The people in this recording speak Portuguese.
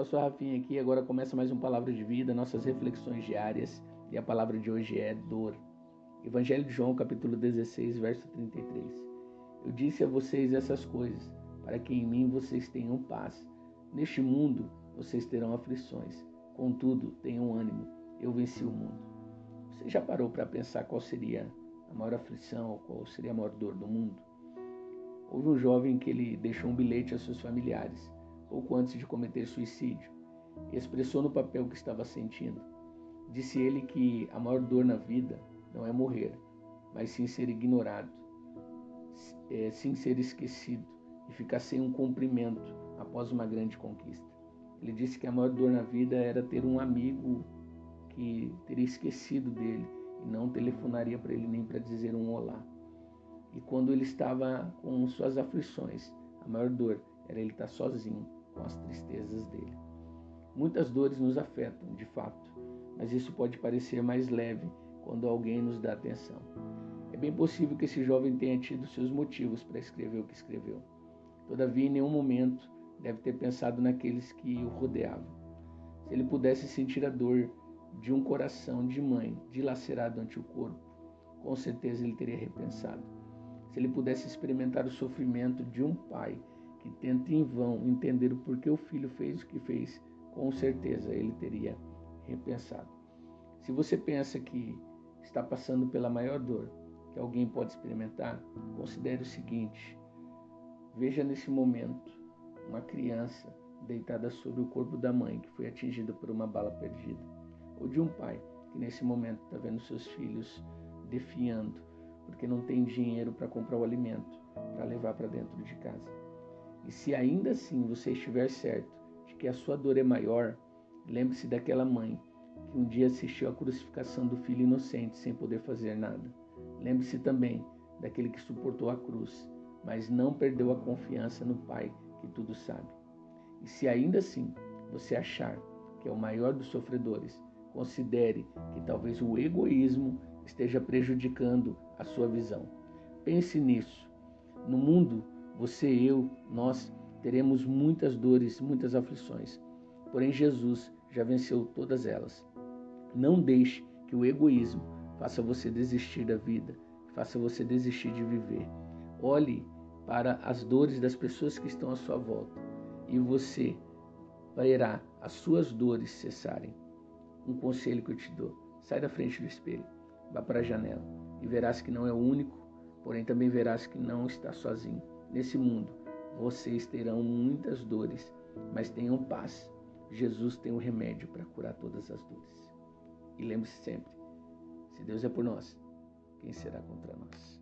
pastor Rafinha aqui. Agora começa mais um Palavra de Vida, nossas reflexões diárias. E a palavra de hoje é dor. Evangelho de João, capítulo 16, verso 33. Eu disse a vocês essas coisas, para que em mim vocês tenham paz. Neste mundo vocês terão aflições. Contudo, tenham ânimo. Eu venci o mundo. Você já parou para pensar qual seria a maior aflição, qual seria a maior dor do mundo? Houve um jovem que ele deixou um bilhete a seus familiares pouco antes de cometer suicídio, expressou no papel que estava sentindo. Disse ele que a maior dor na vida não é morrer, mas sim ser ignorado, é, sim ser esquecido e ficar sem um cumprimento após uma grande conquista. Ele disse que a maior dor na vida era ter um amigo que teria esquecido dele e não telefonaria para ele nem para dizer um olá. E quando ele estava com suas aflições, a maior dor era ele estar sozinho com as tristezas dele. Muitas dores nos afetam, de fato, mas isso pode parecer mais leve quando alguém nos dá atenção. É bem possível que esse jovem tenha tido seus motivos para escrever o que escreveu. Todavia, em nenhum momento deve ter pensado naqueles que o rodeavam. Se ele pudesse sentir a dor de um coração de mãe dilacerado ante o corpo, com certeza ele teria repensado. Se ele pudesse experimentar o sofrimento de um pai que tenta em vão entender o porquê o filho fez o que fez, com certeza ele teria repensado. Se você pensa que está passando pela maior dor que alguém pode experimentar, considere o seguinte: veja nesse momento uma criança deitada sobre o corpo da mãe que foi atingida por uma bala perdida, ou de um pai que nesse momento está vendo seus filhos definhando porque não tem dinheiro para comprar o alimento para levar para dentro de casa. E se ainda assim você estiver certo de que a sua dor é maior, lembre-se daquela mãe que um dia assistiu à crucificação do filho inocente sem poder fazer nada. Lembre-se também daquele que suportou a cruz, mas não perdeu a confiança no Pai que tudo sabe. E se ainda assim você achar que é o maior dos sofredores, considere que talvez o egoísmo esteja prejudicando a sua visão. Pense nisso. No mundo você, eu, nós teremos muitas dores, muitas aflições. Porém, Jesus já venceu todas elas. Não deixe que o egoísmo faça você desistir da vida, faça você desistir de viver. Olhe para as dores das pessoas que estão à sua volta e você verá as suas dores cessarem. Um conselho que eu te dou: sai da frente do espelho, vá para a janela e verás que não é o único, porém também verás que não está sozinho. Nesse mundo, vocês terão muitas dores, mas tenham paz. Jesus tem o um remédio para curar todas as dores. E lembre-se sempre: se Deus é por nós, quem será contra nós?